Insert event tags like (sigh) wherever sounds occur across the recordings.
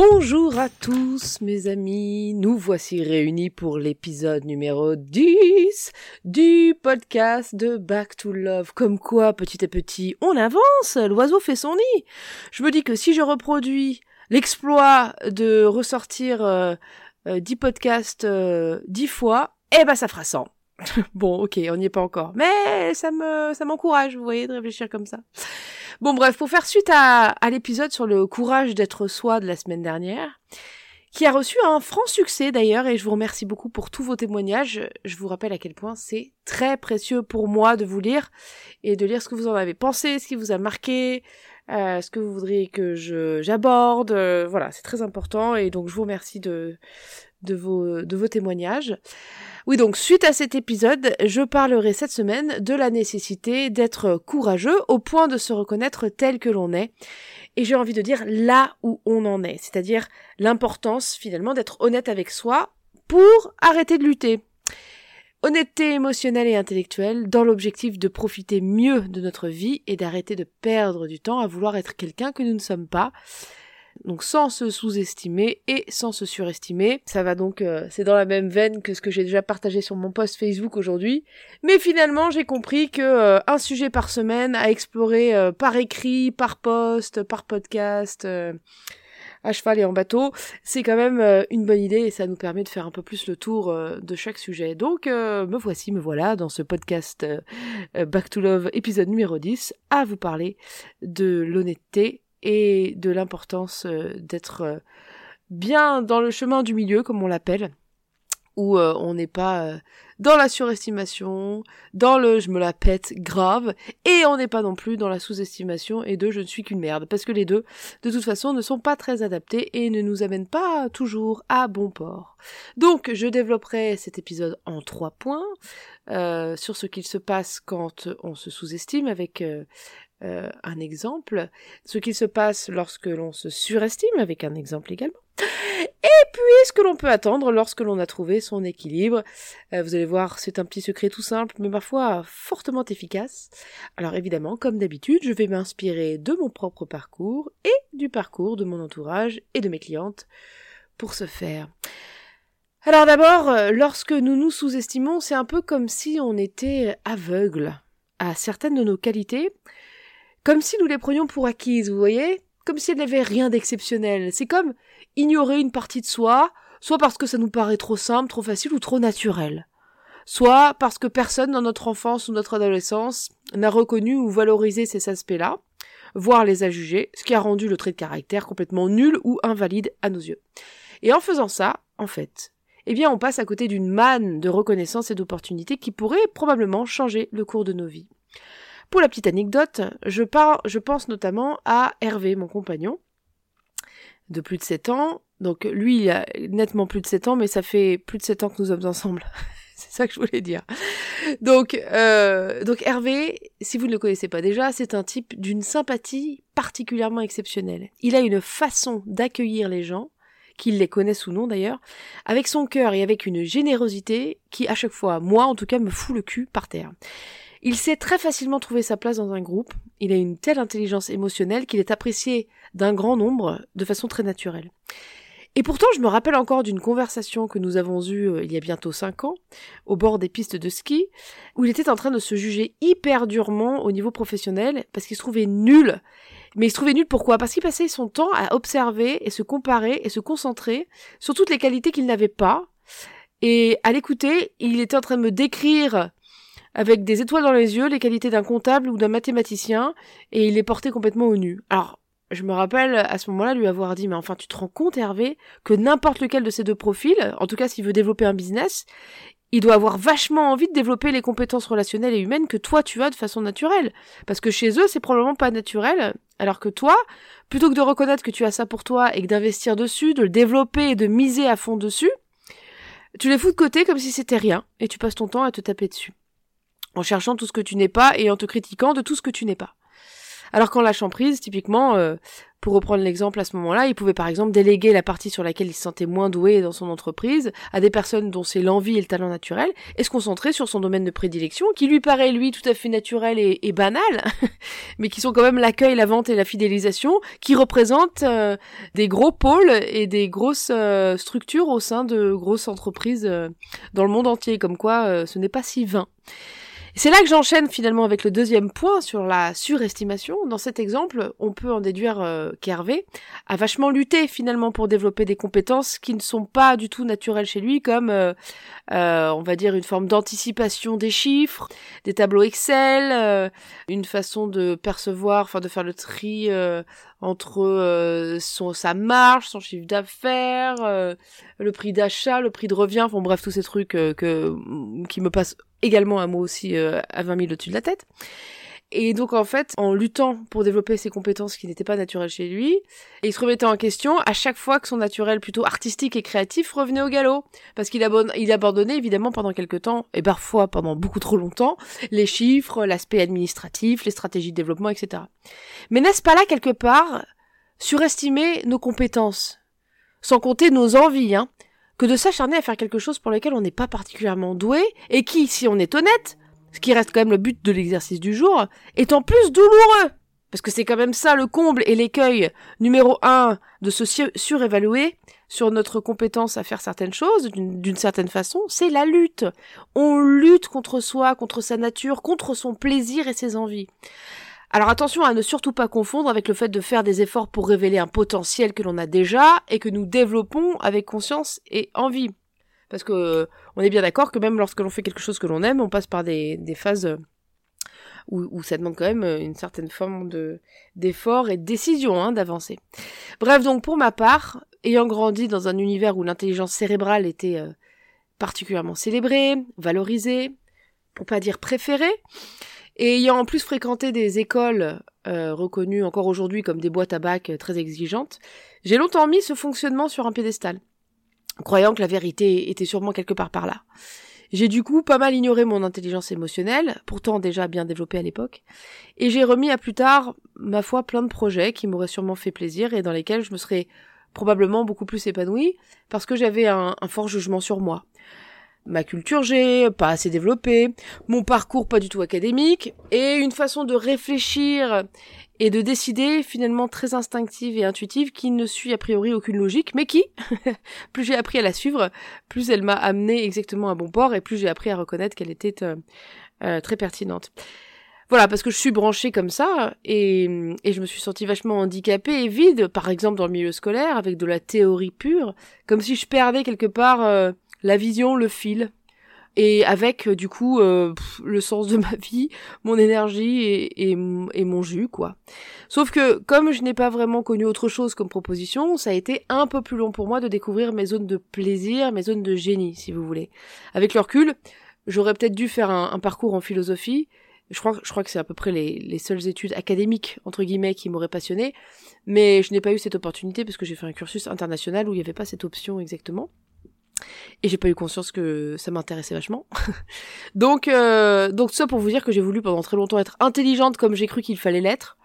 Bonjour à tous mes amis, nous voici réunis pour l'épisode numéro 10 du podcast de Back to Love. Comme quoi, petit à petit, on avance, l'oiseau fait son nid. Je me dis que si je reproduis l'exploit de ressortir euh, 10 podcasts euh, 10 fois, eh ben ça fera 100. (laughs) bon, ok, on n'y est pas encore. Mais ça me, ça m'encourage, vous voyez, de réfléchir comme ça. Bon, bref, pour faire suite à, l'épisode sur le courage d'être soi de la semaine dernière, qui a reçu un franc succès d'ailleurs, et je vous remercie beaucoup pour tous vos témoignages. Je vous rappelle à quel point c'est très précieux pour moi de vous lire et de lire ce que vous en avez pensé, ce qui vous a marqué, euh, ce que vous voudriez que j'aborde. Euh, voilà, c'est très important et donc je vous remercie de de vos de vos témoignages. Oui, donc suite à cet épisode, je parlerai cette semaine de la nécessité d'être courageux au point de se reconnaître tel que l'on est. Et j'ai envie de dire là où on en est, c'est-à-dire l'importance finalement d'être honnête avec soi pour arrêter de lutter. Honnêteté émotionnelle et intellectuelle dans l'objectif de profiter mieux de notre vie et d'arrêter de perdre du temps à vouloir être quelqu'un que nous ne sommes pas donc sans se sous-estimer et sans se surestimer. Ça va donc, euh, c'est dans la même veine que ce que j'ai déjà partagé sur mon post Facebook aujourd'hui. Mais finalement, j'ai compris que euh, un sujet par semaine à explorer euh, par écrit, par post, par podcast. à cheval et en bateau, c'est quand même une bonne idée et ça nous permet de faire un peu plus le tour de chaque sujet. Donc me voici, me voilà dans ce podcast Back to Love épisode numéro 10 à vous parler de l'honnêteté et de l'importance euh, d'être euh, bien dans le chemin du milieu, comme on l'appelle, où euh, on n'est pas dans la surestimation, dans le je me la pète grave, et on n'est pas non plus dans la sous-estimation et de je ne suis qu'une merde, parce que les deux, de toute façon, ne sont pas très adaptés et ne nous amènent pas toujours à bon port. Donc, je développerai cet épisode en trois points. sur ce qu'il se passe quand on se sous-estime avec un exemple, ce qui se passe lorsque l'on se surestime, avec un exemple également, et puis ce que l'on peut attendre lorsque l'on a trouvé son équilibre? Euh, vous allez voir, c'est un petit secret tout simple, mais parfois fortement efficace. Alors évidemment, comme d'habitude, je vais m'inspirer de mon propre parcours et du parcours de mon entourage et de mes clientes pour ce faire. Alors d'abord, euh, lorsque nous nous sous-estimons, c'est un peu comme si on était aveugle à certaines de nos qualités, comme si nous les prenions pour acquises, vous voyez? Comme si elles n'avaient rien d'exceptionnel. C'est comme ignorer une partie de soi, soit parce que ça nous paraît trop simple, trop facile ou trop naturel. Soit parce que personne dans notre enfance ou notre adolescence n'a reconnu ou valorisé ces aspects-là, voire les a jugés, ce qui a rendu le trait de caractère complètement nul ou invalide à nos yeux. Et en faisant ça, en fait, eh bien on passe à côté d'une manne de reconnaissance et d'opportunités qui pourrait probablement changer le cours de nos vies. Pour la petite anecdote, je, je pense notamment à Hervé, mon compagnon, de plus de 7 ans. Donc lui, il a nettement plus de 7 ans, mais ça fait plus de 7 ans que nous sommes ensemble. (laughs) c'est ça que je voulais dire. Donc, euh, donc Hervé, si vous ne le connaissez pas déjà, c'est un type d'une sympathie particulièrement exceptionnelle. Il a une façon d'accueillir les gens, qu'il les connaisse ou non d'ailleurs, avec son cœur et avec une générosité qui, à chaque fois, moi en tout cas, me fout le cul par terre. Il sait très facilement trouver sa place dans un groupe, il a une telle intelligence émotionnelle qu'il est apprécié d'un grand nombre de façon très naturelle. Et pourtant, je me rappelle encore d'une conversation que nous avons eue euh, il y a bientôt cinq ans, au bord des pistes de ski, où il était en train de se juger hyper durement au niveau professionnel, parce qu'il se trouvait nul. Mais il se trouvait nul pourquoi? Parce qu'il passait son temps à observer et se comparer et se concentrer sur toutes les qualités qu'il n'avait pas. Et à l'écouter, il était en train de me décrire avec des étoiles dans les yeux, les qualités d'un comptable ou d'un mathématicien, et il est porté complètement au nu. Alors, je me rappelle à ce moment-là lui avoir dit, mais enfin, tu te rends compte, Hervé, que n'importe lequel de ces deux profils, en tout cas s'il veut développer un business, il doit avoir vachement envie de développer les compétences relationnelles et humaines que toi tu as de façon naturelle. Parce que chez eux, c'est probablement pas naturel, alors que toi, plutôt que de reconnaître que tu as ça pour toi et que d'investir dessus, de le développer et de miser à fond dessus, tu les fous de côté comme si c'était rien, et tu passes ton temps à te taper dessus. En cherchant tout ce que tu n'es pas et en te critiquant de tout ce que tu n'es pas. Alors qu'en lâchant prise, typiquement, euh, pour reprendre l'exemple à ce moment-là, il pouvait par exemple déléguer la partie sur laquelle il se sentait moins doué dans son entreprise à des personnes dont c'est l'envie et le talent naturel et se concentrer sur son domaine de prédilection qui lui paraît lui tout à fait naturel et, banal, (laughs) mais qui sont quand même l'accueil, la vente et la fidélisation qui représentent euh, des gros pôles et des grosses euh, structures au sein de grosses entreprises dans le monde entier, comme quoi ce n'est pas si vain. C'est là que j'enchaîne finalement avec le deuxième point sur la surestimation. Dans cet exemple, on peut en déduire euh, qu'Hervé a vachement lutté finalement pour développer des compétences qui ne sont pas du tout naturelles chez lui, comme euh, euh, on va dire une forme d'anticipation des chiffres, des tableaux Excel, une façon de percevoir, enfin de faire le tri entre sa marge, son chiffre d'affaires, le prix d'achat, le prix de revient, enfin bref tous ces trucs qui me passent également à moi aussi euh, à 20 000 au-dessus de la tête. Et donc en fait, en luttant pour développer ses compétences qui n'étaient pas naturelles chez lui, il se remettait en question à chaque fois que son naturel plutôt artistique et créatif revenait au galop. Parce qu'il il abandonnait évidemment pendant quelques temps, et parfois pendant beaucoup trop longtemps, les chiffres, l'aspect administratif, les stratégies de développement, etc. Mais n'est-ce pas là quelque part surestimer nos compétences? Sans compter nos envies, hein que de s'acharner à faire quelque chose pour lequel on n'est pas particulièrement doué, et qui, si on est honnête, ce qui reste quand même le but de l'exercice du jour, est en plus douloureux. Parce que c'est quand même ça le comble et l'écueil numéro un de se surévaluer sur notre compétence à faire certaines choses d'une certaine façon, c'est la lutte. On lutte contre soi, contre sa nature, contre son plaisir et ses envies. Alors attention à ne surtout pas confondre avec le fait de faire des efforts pour révéler un potentiel que l'on a déjà et que nous développons avec conscience et envie. Parce que on est bien d'accord que même lorsque l'on fait quelque chose que l'on aime, on passe par des, phases euh, où, ça demande quand même euh, une certaine forme de d'effort et de décision hein, d'avancer. Bref, donc pour ma part, ayant grandi dans un univers où l'intelligence cérébrale était euh, particulièrement célébrée, valorisée, pour pas dire préférée, et ayant en plus fréquenté des écoles euh, reconnues encore aujourd'hui comme des boîtes à bac euh, très exigeantes, j'ai longtemps mis ce fonctionnement sur un piédestal, croyant que la vérité était sûrement quelque part par là. J'ai du coup pas mal ignoré mon intelligence émotionnelle, pourtant déjà bien développée à l'époque, et j'ai remis à plus tard, ma foi, plein de projets qui m'auraient sûrement fait plaisir et dans lesquels je me serais probablement beaucoup plus épanouie, parce que j'avais un fort jugement sur moi ma culture G, pas assez développée, mon parcours pas du tout académique, et une façon de réfléchir et de décider finalement très instinctive et intuitive qui ne suit a priori aucune logique, mais qui, (laughs) plus j'ai appris à la suivre, plus elle m'a amené exactement à bon port et plus j'ai appris à reconnaître qu'elle était euh, euh, très pertinente. Voilà, parce que je suis branchée comme ça, et, et je me suis sentie vachement handicapée et vide, par exemple dans le milieu scolaire, avec de la théorie pure, comme si je perdais quelque part euh, la vision, le fil, et avec euh, du coup euh, le sens de ma vie, mon énergie et, mon jus quoi. Sauf que comme je n'ai pas vraiment connu autre chose comme proposition, ça a été un peu plus long pour moi de découvrir mes zones de plaisir, mes zones de génie si vous voulez. Avec le recul, j'aurais peut-être dû faire un, parcours en philosophie. Je crois, que c'est à peu près les, les seules études académiques entre guillemets qui m'auraient passionné, mais je n'ai pas eu cette opportunité parce que j'ai fait un cursus international où il n'y avait pas cette option exactement. Et j'ai pas eu conscience que ça m'intéressait vachement. (laughs) donc, euh, donc ça pour vous dire que j'ai voulu pendant très longtemps être intelligente comme j'ai cru qu'il fallait l'être.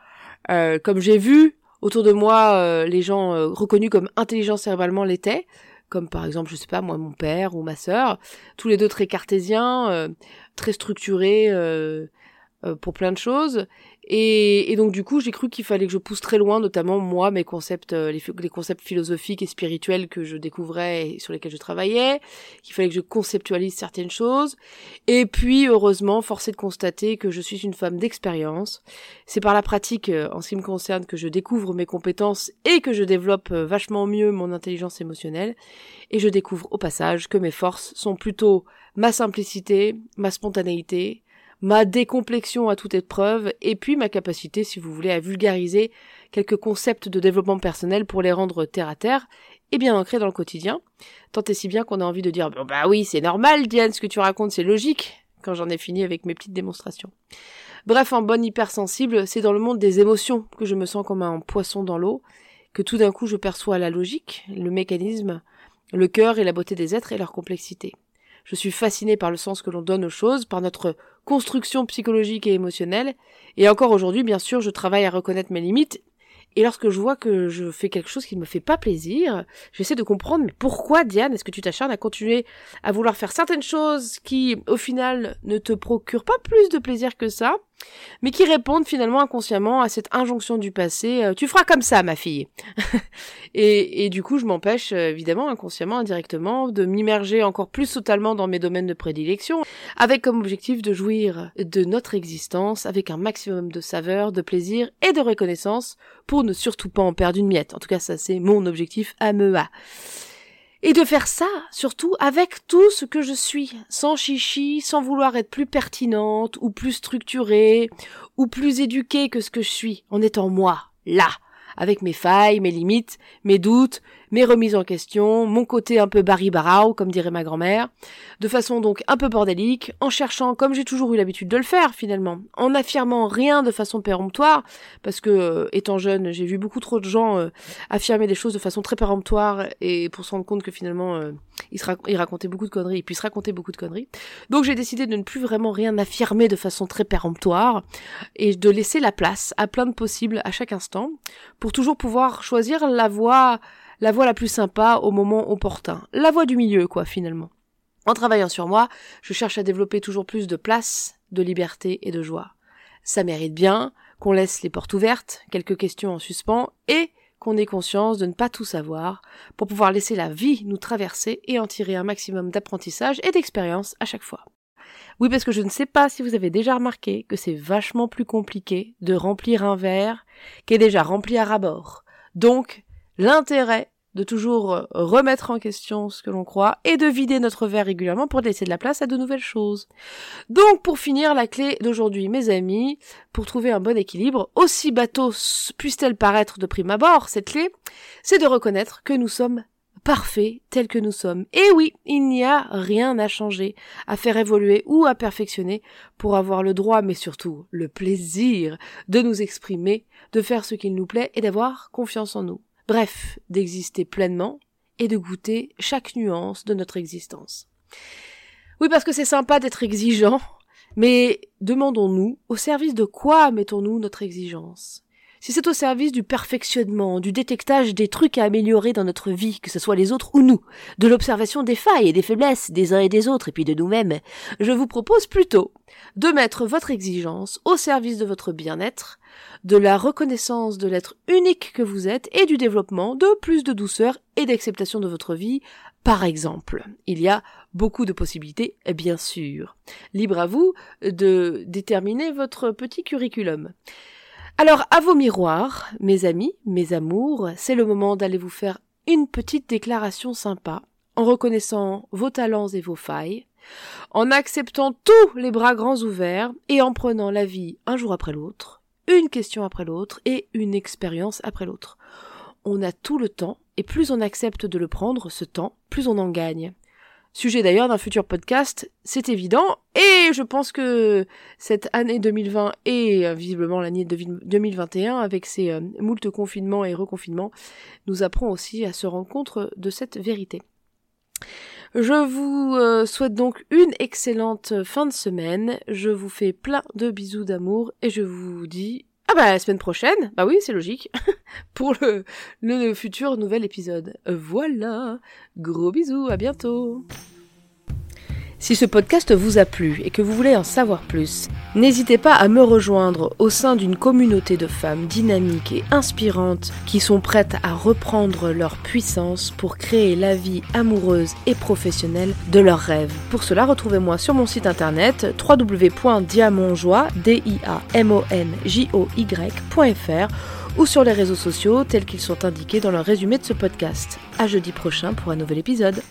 Euh, comme j'ai vu autour de moi euh, les gens euh, reconnus comme intelligents cérébralement l'étaient. Comme par exemple, je sais pas, moi, mon père ou ma sœur. Tous les deux très cartésiens, euh, très structurés pour plein de choses. Et, donc du coup, j'ai cru qu'il fallait que je pousse très loin, notamment moi, mes concepts, euh, les, concepts philosophiques et spirituels que je découvrais et sur lesquels je travaillais, qu'il fallait que je conceptualise certaines choses. Et puis, heureusement, forcé de constater que je suis une femme d'expérience. C'est par la pratique, euh, en ce qui me concerne, que je découvre mes compétences et que je développe euh, vachement mieux mon intelligence émotionnelle. Et je découvre au passage que mes forces sont plutôt ma simplicité, ma spontanéité, ma décomplexion à toute épreuve, et puis ma capacité, si vous voulez, à vulgariser quelques concepts de développement personnel pour les rendre terre à terre, et bien ancré dans le quotidien. Tant et si bien qu'on a envie de dire bah oui, c'est normal, Diane, ce que tu racontes, c'est logique, quand j'en ai fini avec mes petites démonstrations. Bref, en bonne hypersensible, c'est dans le monde des émotions que je me sens comme un poisson dans l'eau, que tout d'un coup je perçois la logique, le mécanisme, le cœur et la beauté des êtres et leur complexité. Je suis fascinée par le sens que l'on donne aux choses, par notre construction psychologique et émotionnelle, et encore aujourd'hui, bien sûr, je travaille à reconnaître mes limites. Et lorsque je vois que je fais quelque chose qui ne me fait pas plaisir, j'essaie de comprendre mais pourquoi Diane, est-ce que tu t'acharnes à continuer à vouloir faire certaines choses qui au final ne te procurent pas plus de plaisir que ça? Mais qui répondent finalement inconsciemment à cette injonction du passé euh, tu feras comme ça ma fille. (laughs) Et, et, du coup je m'empêche euh, évidemment inconsciemment indirectement de m'immerger encore plus totalement dans mes domaines de prédilection avec comme objectif de jouir de notre existence avec un maximum de saveur de plaisir et de reconnaissance pour ne surtout pas en perdre une miette. En tout cas ça c'est mon objectif à MEA et de faire ça, surtout, avec tout ce que je suis, sans chichi, sans vouloir être plus pertinente, ou plus structurée, ou plus éduquée que ce que je suis, en étant moi, là, avec mes failles, mes limites, mes doutes, mes remises en question, mon côté un peu Barry Barrow, comme dirait ma grand-mère, de façon donc un peu bordélique, en cherchant, comme j'ai toujours eu l'habitude de le faire finalement, en affirmant rien de façon péremptoire, parce que euh, étant jeune, j'ai vu beaucoup trop de gens euh, affirmer des choses de façon très péremptoire et pour se rendre compte que finalement euh, ils, se racontaient beaucoup de conneries, ils puissent raconter beaucoup de conneries. Donc j'ai décidé de ne plus vraiment rien affirmer de façon très péremptoire et de laisser la place à plein de possibles à chaque instant pour toujours pouvoir choisir la voie la voie la plus sympa au moment opportun. La voie du milieu, quoi, finalement. En travaillant sur moi, je cherche à développer toujours plus de place, de liberté et de joie. Ça mérite bien qu'on laisse les portes ouvertes, quelques questions en suspens, et qu'on ait conscience de ne pas tout savoir, pour pouvoir laisser la vie nous traverser et en tirer un maximum d'apprentissage et d'expérience à chaque fois. Oui, parce que je ne sais pas si vous avez déjà remarqué que c'est vachement plus compliqué de remplir un verre qui est déjà rempli à rabord. Donc, l'intérêt de toujours euh, remettre en question ce que l'on croit et de vider notre verre régulièrement pour laisser de la place à de nouvelles choses. Donc pour finir, la clé d'aujourd'hui, mes amis, pour trouver un bon équilibre, aussi bateau puisse-t-elle paraître de prime abord, cette clé, c'est de reconnaître que nous sommes parfaits tels que nous sommes. Et oui, il n'y a rien à changer, à faire évoluer ou à perfectionner pour avoir le droit, mais surtout le plaisir de nous exprimer, de faire ce qu'il nous plaît et d'avoir confiance en nous. Bref, d'exister pleinement et de goûter chaque nuance de notre existence. Oui, parce que c'est sympa d'être exigeant, mais demandons-nous, au service de quoi mettons-nous notre exigence? Si c'est au service du perfectionnement, du détectage des trucs à améliorer dans notre vie, que ce soit les autres ou nous, de l'observation des failles et des faiblesses des uns et des autres et puis de nous-mêmes, je vous propose plutôt de mettre votre exigence au service de votre bien-être, de la reconnaissance de l'être unique que vous êtes et du développement de plus de douceur et d'acceptation de votre vie, par exemple. Il y a beaucoup de possibilités, bien sûr. Libre à vous de déterminer votre petit curriculum. Alors, à vos miroirs, mes amis, mes amours, c'est le moment d'aller vous faire une petite déclaration sympa, en reconnaissant vos talents et vos failles, en acceptant tous les bras grands ouverts et en prenant la vie un jour après l'autre, une question après l'autre et une expérience après l'autre. On a tout le temps, et plus on accepte de le prendre, ce temps, plus on en gagne. Sujet d'ailleurs d'un futur podcast, c'est évident. Et je pense que cette année 2020 et euh, visiblement l'année 2021, avec ses euh, moultes confinements et reconfinements, nous apprend aussi à se rendre de cette vérité. Je vous euh, souhaite donc une excellente fin de semaine. Je vous fais plein de bisous d'amour et je vous dis ah bah la semaine prochaine, bah oui c'est logique, (laughs) pour le, le futur nouvel épisode. Voilà, gros bisous, à bientôt. Si ce podcast vous a plu et que vous voulez en savoir plus, n'hésitez pas à me rejoindre au sein d'une communauté de femmes dynamiques et inspirantes qui sont prêtes à reprendre leur puissance pour créer la vie amoureuse et professionnelle de leurs rêves. Pour cela, retrouvez-moi sur mon site internet www.diamonjoie.fr ou sur les réseaux sociaux tels qu'ils sont indiqués dans le résumé de ce podcast. À jeudi prochain pour un nouvel épisode.